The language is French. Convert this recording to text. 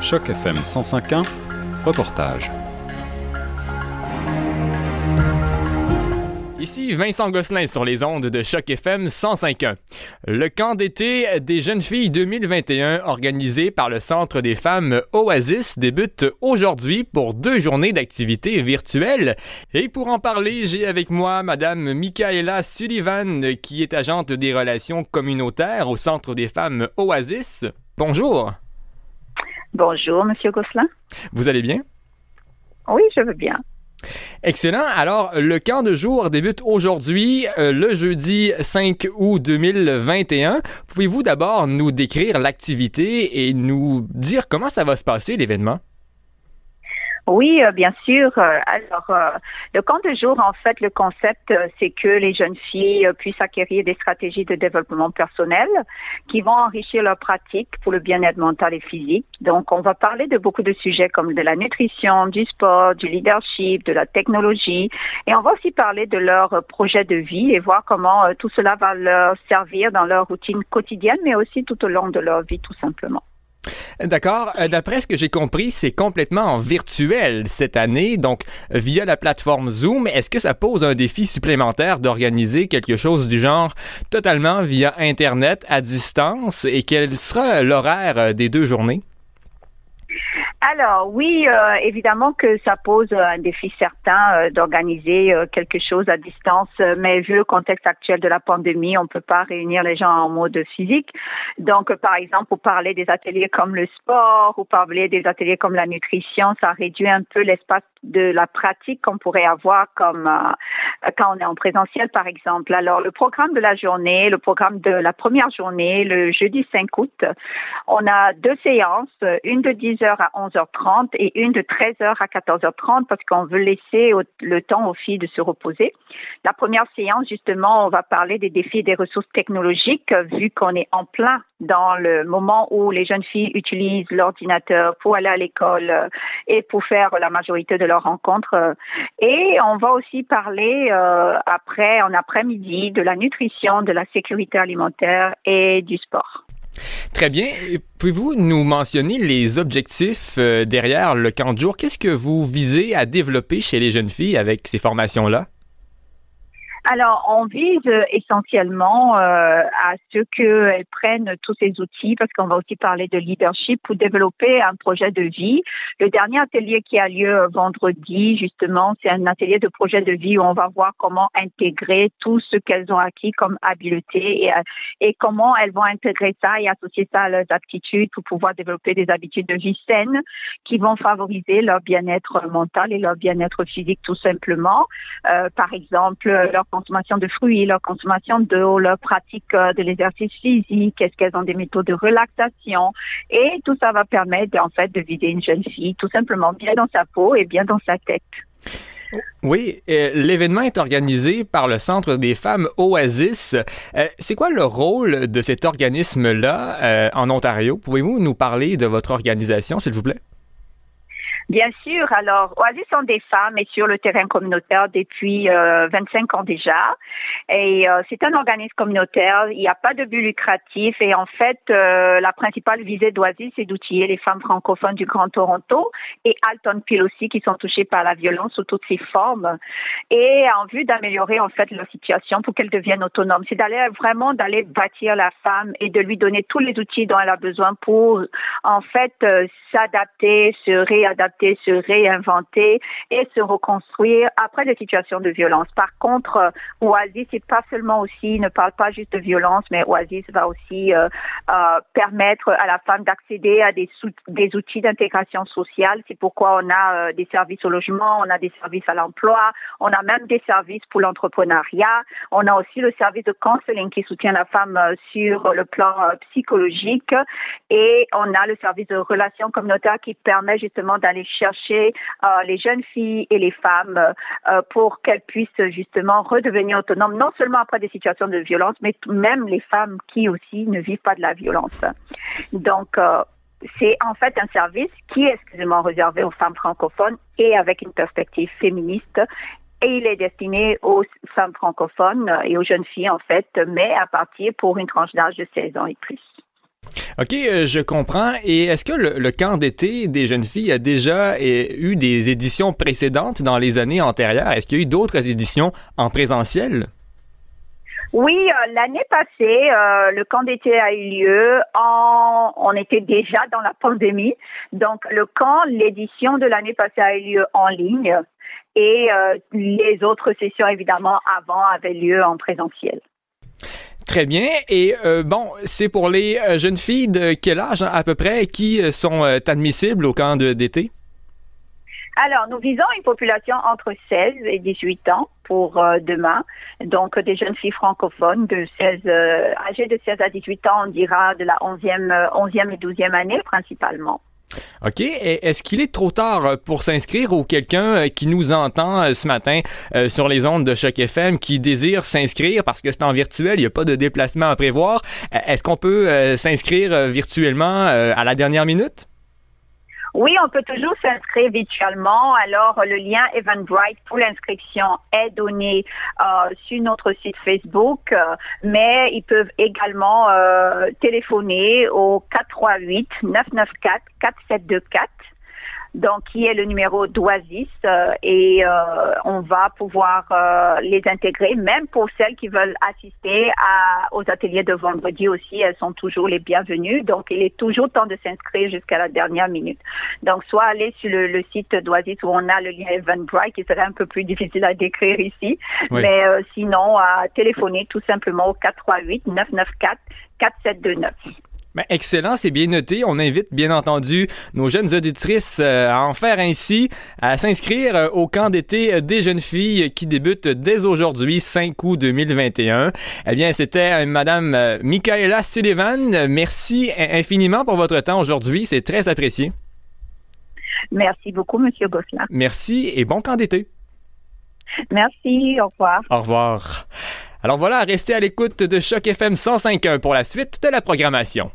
Choc FM 105.1, reportage. Ici Vincent Gosselin sur les ondes de Choc FM 105.1. Le camp d'été des jeunes filles 2021 organisé par le Centre des femmes Oasis débute aujourd'hui pour deux journées d'activités virtuelles. Et pour en parler, j'ai avec moi Madame Michaela Sullivan qui est agente des relations communautaires au Centre des femmes Oasis. Bonjour. Bonjour, Monsieur Gosselin. Vous allez bien? Oui, je veux bien. Excellent. Alors, le camp de jour débute aujourd'hui, euh, le jeudi 5 août 2021. Pouvez-vous d'abord nous décrire l'activité et nous dire comment ça va se passer, l'événement? Oui, euh, bien sûr. Euh, alors, euh, le camp de jour, en fait, le concept, c'est que les jeunes filles puissent acquérir des stratégies de développement personnel qui vont enrichir leur pratique pour le bien-être mental et physique. Donc, on va parler de beaucoup de sujets comme de la nutrition, du sport, du leadership, de la technologie, et on va aussi parler de leur projet de vie et voir comment tout cela va leur servir dans leur routine quotidienne, mais aussi tout au long de leur vie, tout simplement. D'accord. Euh, d'après ce que j'ai compris, c'est complètement virtuel cette année, donc via la plateforme Zoom. Est-ce que ça pose un défi supplémentaire d'organiser quelque chose du genre totalement via Internet à distance? Et quel sera l'horaire euh, des deux journées? Alors oui, euh, évidemment que ça pose un défi certain euh, d'organiser euh, quelque chose à distance, mais vu le contexte actuel de la pandémie, on peut pas réunir les gens en mode physique. Donc par exemple, pour parler des ateliers comme le sport ou parler des ateliers comme la nutrition, ça réduit un peu l'espace de la pratique qu'on pourrait avoir comme quand on est en présentiel par exemple. Alors le programme de la journée, le programme de la première journée, le jeudi 5 août, on a deux séances, une de 10h à 11 11h30 et une de 13h à 14h30 parce qu'on veut laisser le temps aux filles de se reposer. La première séance, justement, on va parler des défis des ressources technologiques vu qu'on est en plein dans le moment où les jeunes filles utilisent l'ordinateur pour aller à l'école euh, et pour faire la majorité de leurs rencontres. Et on va aussi parler euh, après, en après-midi, de la nutrition, de la sécurité alimentaire et du sport. Très bien. Pouvez-vous nous mentionner les objectifs euh, derrière le camp de jour? Qu'est-ce que vous visez à développer chez les jeunes filles avec ces formations-là? Alors, on vise essentiellement euh, à ce qu'elles prennent tous ces outils, parce qu'on va aussi parler de leadership pour développer un projet de vie. Le dernier atelier qui a lieu vendredi, justement, c'est un atelier de projet de vie où on va voir comment intégrer tout ce qu'elles ont acquis comme habileté et, et comment elles vont intégrer ça et associer ça à leurs aptitudes pour pouvoir développer des habitudes de vie saines qui vont favoriser leur bien-être mental et leur bien-être physique tout simplement. Euh, par exemple, leur consommation de fruits, leur consommation d'eau, leur pratique euh, de l'exercice physique, est-ce qu'elles ont des méthodes de relaxation? Et tout ça va permettre en fait de vider une jeune fille tout simplement bien dans sa peau et bien dans sa tête. Oui, l'événement est organisé par le Centre des femmes Oasis. Euh, c'est quoi le rôle de cet organisme-là euh, en Ontario? Pouvez-vous nous parler de votre organisation, s'il vous plaît? Bien sûr. Alors, Oasis sont des femmes et sur le terrain communautaire depuis 25 euh, ans déjà. Et euh, c'est un organisme communautaire. Il n'y a pas de but lucratif. Et en fait, euh, la principale visée d'Oasis, c'est d'outiller les femmes francophones du Grand Toronto et Alton Peel aussi, qui sont touchées par la violence sous toutes ses formes. Et en vue d'améliorer en fait leur situation pour qu'elles deviennent autonomes. C'est d'aller vraiment d'aller bâtir la femme et de lui donner tous les outils dont elle a besoin pour en fait s'adapter, se réadapter se réinventer et se reconstruire après des situations de violence. Par contre, euh, Oasis, c'est pas seulement aussi, ne parle pas juste de violence, mais Oasis va aussi euh, euh, permettre à la femme d'accéder à des, des outils d'intégration sociale. C'est pourquoi on a des services au logement, on a des services à l'emploi, on a même des services pour l'entrepreneuriat. On a aussi le service de counseling qui soutient la femme sur le plan psychologique et on a le service de relations communautaires qui permet justement d'aller chercher euh, les jeunes filles et les femmes euh, pour qu'elles puissent justement redevenir autonomes, non seulement après des situations de violence, mais même les femmes qui aussi ne vivent pas de la violence. Donc, euh, c'est en fait un service qui est exclusivement réservé aux femmes francophones et avec une perspective féministe et il est destiné aux femmes francophones et aux jeunes filles en fait, mais à partir pour une tranche d'âge de 16 ans et plus. OK, euh, je comprends. Et est-ce que le, camp d'été des jeunes filles a déjà eu des éditions précédentes dans les années antérieures? Est-ce qu'il y a eu d'autres éditions en présentiel? Oui, euh, l'année passée, euh, le camp d'été a eu lieu. En, on était déjà dans la pandémie, donc le camp, l'édition de l'année passée a eu lieu en ligne et les autres sessions évidemment avant avaient lieu en présentiel. Très bien. Et euh, bon, c'est pour les euh, jeunes filles de quel âge à peu près qui euh, sont admissibles au camp d'été? Alors, nous visons une population entre 16 et 18 ans pour demain. Donc, des jeunes filles francophones de 16, âgées de 16 à 18 ans, on dira de la 11e, 11e et 12e année principalement. OK. Est-ce qu'il est trop tard pour s'inscrire ou quelqu'un euh, qui nous entend euh, ce matin euh, sur les ondes de Choc FM qui désire s'inscrire parce que c'est en virtuel, il n'y a pas de déplacement à prévoir? Est-ce qu'on peut s'inscrire virtuellement à la dernière minute? Oui, on peut toujours s'inscrire virtuellement. Alors, le lien Eventbrite pour l'inscription est donné euh, sur notre site Facebook, euh, mais ils peuvent également euh, téléphoner au 438 994 4724 donc qui est le numéro d'Oasis euh, et euh, on va pouvoir euh, les intégrer, même pour celles qui veulent assister à, aux ateliers de vendredi aussi, elles sont toujours les bienvenues. Donc il est toujours temps de s'inscrire jusqu'à la dernière minute. Donc soit aller sur le, site d'Oasis où on a le lien Eventbrite qui serait un peu plus difficile à décrire ici, mais sinon à téléphoner tout simplement au 438 994 4729. Ben, excellent, c'est bien noté. On invite bien entendu nos jeunes auditrices euh, à en faire ainsi, à s'inscrire euh, au camp d'été des jeunes filles qui débute dès aujourd'hui, 5 août 2021. Eh bien, c'était euh, Madame Michaela Sullivan. Merci infiniment pour votre temps aujourd'hui. C'est très apprécié. Merci beaucoup, Monsieur Gosselin. Merci et bon camp d'été. Merci, au revoir. Au revoir. Alors voilà, restez à l'écoute de Choc FM 105.1 pour la suite de la programmation.